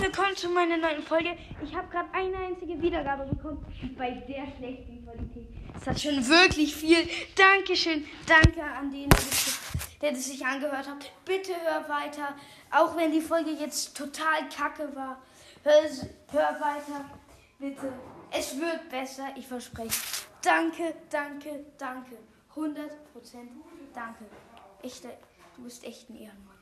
willkommen zu meiner neuen Folge. Ich habe gerade eine einzige Wiedergabe bekommen bei der schlechten Qualität. Es hat schon wirklich viel. Dankeschön. Danke an den, der das sich angehört hat. Bitte hör weiter. Auch wenn die Folge jetzt total kacke war. Hör, hör weiter. Bitte. Es wird besser, ich verspreche. Danke, danke, danke. 100 Prozent danke. Echt, du bist echt ein Ehrenmann.